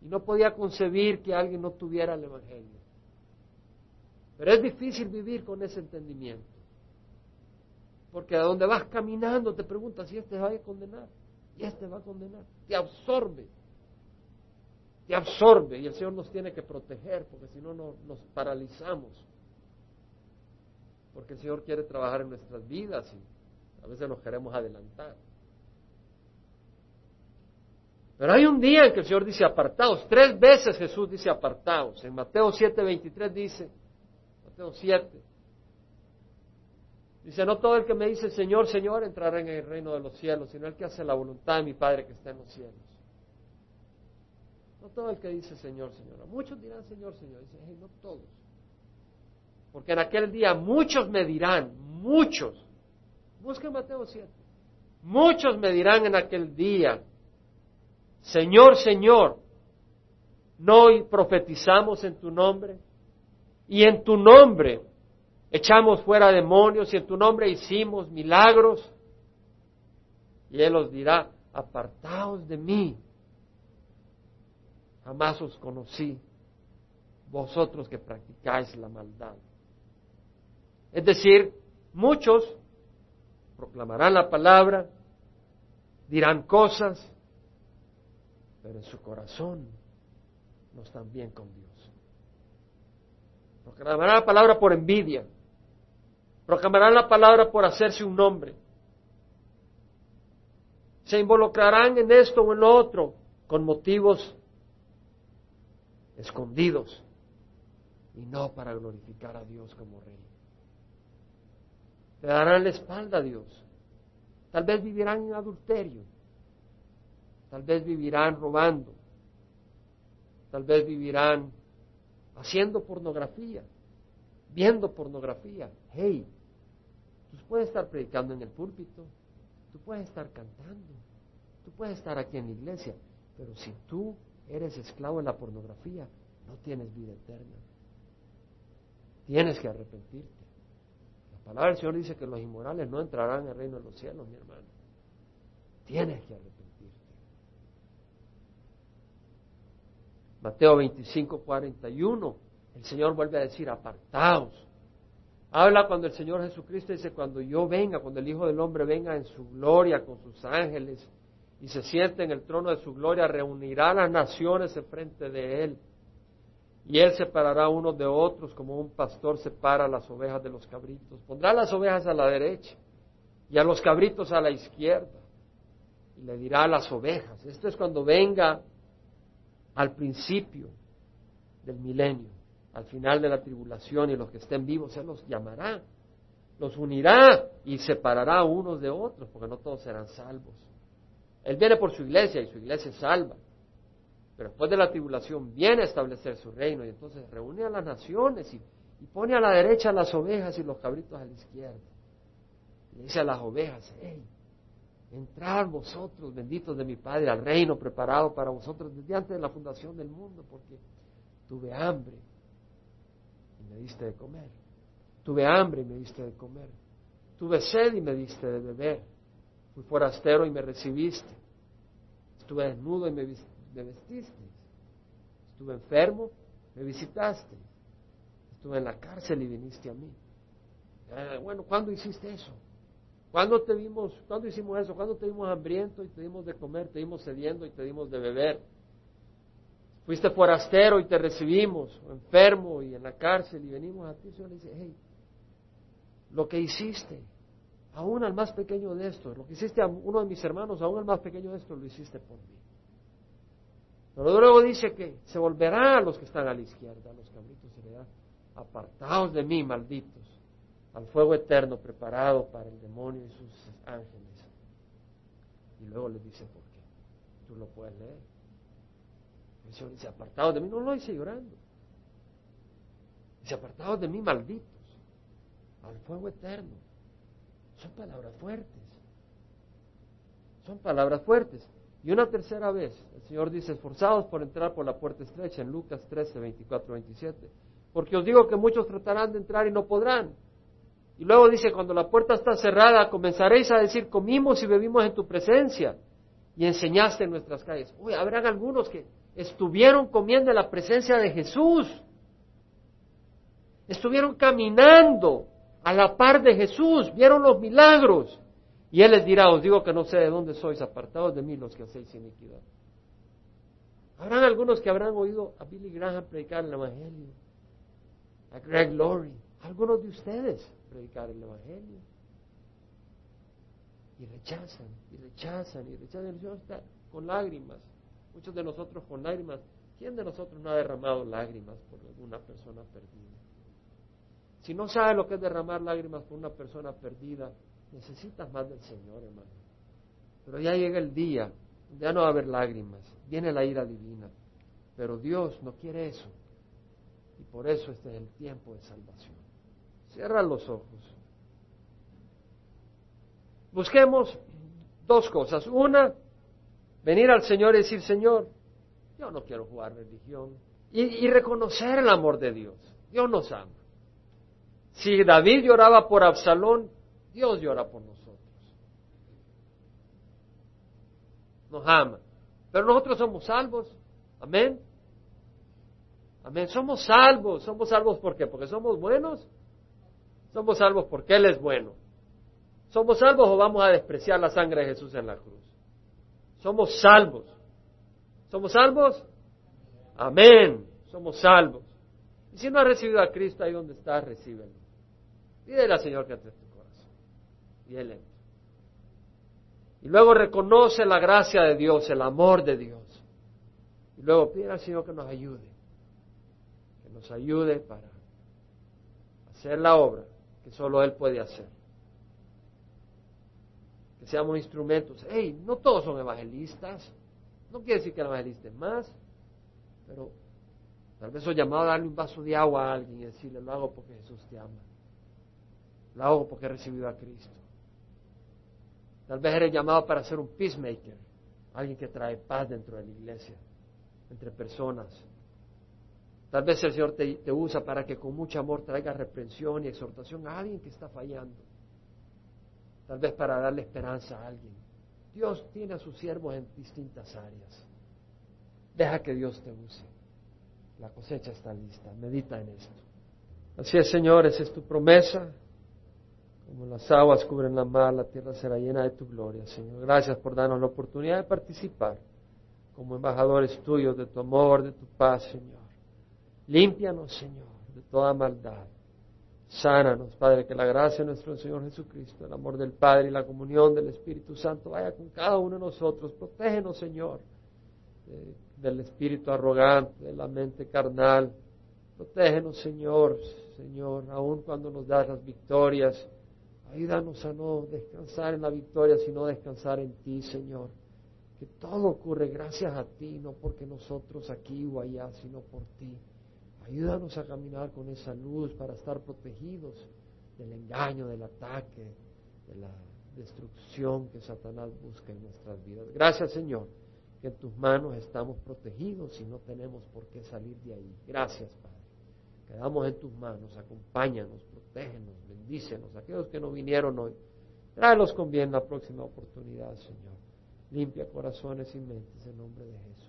y no podía concebir que alguien no tuviera el Evangelio. Pero es difícil vivir con ese entendimiento. Porque a donde vas caminando te preguntas si este va a condenar. Y este va a condenar. Te absorbe. Te absorbe. Y el Señor nos tiene que proteger porque si no nos paralizamos. Porque el Señor quiere trabajar en nuestras vidas y a veces nos queremos adelantar. Pero hay un día en que el Señor dice apartados. Tres veces Jesús dice apartados. En Mateo 7, 23 dice, Mateo 7, dice, no todo el que me dice Señor, Señor entrará en el reino de los cielos, sino el que hace la voluntad de mi Padre que está en los cielos. No todo el que dice Señor, Señor. Muchos dirán Señor, Señor. Dice, hey, no todos. Porque en aquel día muchos me dirán, muchos. Busquen Mateo 7. Muchos me dirán en aquel día, Señor, Señor, ¿no profetizamos en tu nombre? Y en tu nombre echamos fuera demonios y en tu nombre hicimos milagros. Y Él os dirá, apartaos de mí, jamás os conocí, vosotros que practicáis la maldad. Es decir, muchos proclamarán la palabra, dirán cosas, pero en su corazón no están bien con Dios. Proclamarán la palabra por envidia, proclamarán la palabra por hacerse un nombre, se involucrarán en esto o en lo otro con motivos escondidos y no para glorificar a Dios como Rey. Le darán la espalda a Dios. Tal vez vivirán en adulterio Tal vez vivirán robando. Tal vez vivirán haciendo pornografía, viendo pornografía. Hey, tú puedes estar predicando en el púlpito, tú puedes estar cantando, tú puedes estar aquí en la iglesia, pero si tú eres esclavo en la pornografía, no tienes vida eterna. Tienes que arrepentirte. La palabra del Señor dice que los inmorales no entrarán en el reino de los cielos, mi hermano. Tienes que arrepentirte. Mateo 25, 41, el Señor vuelve a decir, apartaos. Habla cuando el Señor Jesucristo dice, cuando yo venga, cuando el Hijo del Hombre venga en su gloria con sus ángeles y se siente en el trono de su gloria, reunirá las naciones en frente de Él. Y Él separará unos de otros como un pastor separa las ovejas de los cabritos. Pondrá las ovejas a la derecha y a los cabritos a la izquierda. Y le dirá a las ovejas, esto es cuando venga al principio del milenio, al final de la tribulación y los que estén vivos, Él los llamará, los unirá y separará unos de otros, porque no todos serán salvos. Él viene por su iglesia y su iglesia es salva. Pero después de la tribulación viene a establecer su reino y entonces reúne a las naciones y, pone a la derecha las ovejas y los cabritos a la izquierda. Y dice a las ovejas, Entrad vosotros, benditos de mi Padre, al reino preparado para vosotros desde antes de la fundación del mundo, porque tuve hambre y me diste de comer. Tuve hambre y me diste de comer. Tuve sed y me diste de beber. Fui forastero y me recibiste. Estuve desnudo y me, vestiste. Estuve enfermo, me visitaste. Estuve en la cárcel y viniste a mí. Eh, bueno, ¿cuándo hiciste eso? ¿Cuándo te vimos, cuándo hicimos eso? ¿Cuándo te vimos hambriento y te dimos de comer, te dimos sediendo y te dimos de beber? Fuiste forastero y te recibimos, enfermo y en la cárcel y venimos a ti. El Señor le dice, hey, lo que hiciste, aún al más pequeño de estos, lo que hiciste a uno de mis hermanos, aún al más pequeño de estos, lo hiciste por mí. Pero luego dice que se volverán los que están a la izquierda, los cabritos se le apartados de mí, malditos, al fuego eterno preparado para el demonio y sus ángeles. Y luego le dice por qué. Tú lo puedes leer. El Señor dice, apartados de mí, no lo dice llorando. Dice, apartados de mí, malditos al fuego eterno. Son palabras fuertes. Son palabras fuertes. Y una tercera vez, el Señor dice, esforzados por entrar por la puerta estrecha en Lucas 13, 24, 27. Porque os digo que muchos tratarán de entrar y no podrán. Y luego dice, cuando la puerta está cerrada, comenzaréis a decir, comimos y bebimos en tu presencia y enseñaste en nuestras calles. Uy, habrán algunos que estuvieron comiendo en la presencia de Jesús. Estuvieron caminando a la par de Jesús, vieron los milagros. Y Él les dirá, os digo que no sé de dónde sois, apartados de mí los que hacéis iniquidad. Habrán algunos que habrán oído a Billy Graham predicar el Evangelio, a Greg Laurie, algunos de ustedes predicar el Evangelio. Y rechazan, y rechazan, y rechazan. El Señor está con lágrimas. Muchos de nosotros con lágrimas. ¿Quién de nosotros no ha derramado lágrimas por alguna persona perdida? Si no sabes lo que es derramar lágrimas por una persona perdida, necesitas más del Señor, hermano. Pero ya llega el día, ya no va a haber lágrimas, viene la ira divina. Pero Dios no quiere eso. Y por eso este es el tiempo de salvación. Cierra los ojos. Busquemos dos cosas. Una, venir al Señor y decir, Señor, yo no quiero jugar religión. Y, y reconocer el amor de Dios. Dios nos ama. Si David lloraba por Absalón, Dios llora por nosotros. Nos ama. Pero nosotros somos salvos. Amén. Amén. Somos salvos. ¿Somos salvos? Porque somos buenos. Somos salvos porque Él es bueno. ¿Somos salvos o vamos a despreciar la sangre de Jesús en la cruz? Somos salvos. ¿Somos salvos? Amén. Somos salvos. Y si no has recibido a Cristo ahí donde estás, recíbelo. Pídele al Señor que entre tu corazón. Y Él entra. Y luego reconoce la gracia de Dios, el amor de Dios. Y luego pide al Señor que nos ayude. Que nos ayude para hacer la obra que solo Él puede hacer. Que seamos instrumentos. Hey, no todos son evangelistas. No quiere decir que el evangelista es más. Pero tal vez soy llamado a darle un vaso de agua a alguien y decirle, lo hago porque Jesús te ama. Lo hago porque he recibido a Cristo. Tal vez eres llamado para ser un peacemaker, alguien que trae paz dentro de la iglesia, entre personas. Tal vez el Señor te, usa para que con mucho amor traiga reprensión y exhortación a alguien que está fallando. Tal vez para darle esperanza a alguien. Dios tiene a sus siervos en distintas áreas. Deja que Dios te use. La cosecha está lista. Medita en esto. Así es, Señor, esa es tu promesa. Como las aguas cubren la mar, la tierra será llena de tu gloria, Señor. Gracias por darnos la oportunidad de participar como embajadores tuyos de tu amor, de tu paz, Señor. Límpianos, Señor, de toda maldad. Sánanos, Padre, que la gracia de nuestro Señor Jesucristo, el amor del Padre y la comunión del Espíritu Santo vaya con cada uno de nosotros. Protégenos, Señor, del espíritu arrogante, de la mente carnal. Protégenos, Señor, Señor, aun cuando nos das las victorias Ayúdanos a no descansar en la victoria, sino descansar en ti, Señor. Que todo ocurre gracias a ti, no porque nosotros aquí o allá, sino por ti. Ayúdanos a caminar con esa luz para estar protegidos del engaño, del ataque, de la destrucción que Satanás busca en nuestras vidas. Gracias, Señor, que en tus manos estamos protegidos y no tenemos por qué salir de ahí. Gracias, Padre. Quedamos en tus manos, acompáñanos, protégenos, bendícenos. Aquellos que no vinieron hoy, tráelos con bien la próxima oportunidad, Señor. Limpia corazones y mentes en nombre de Jesús.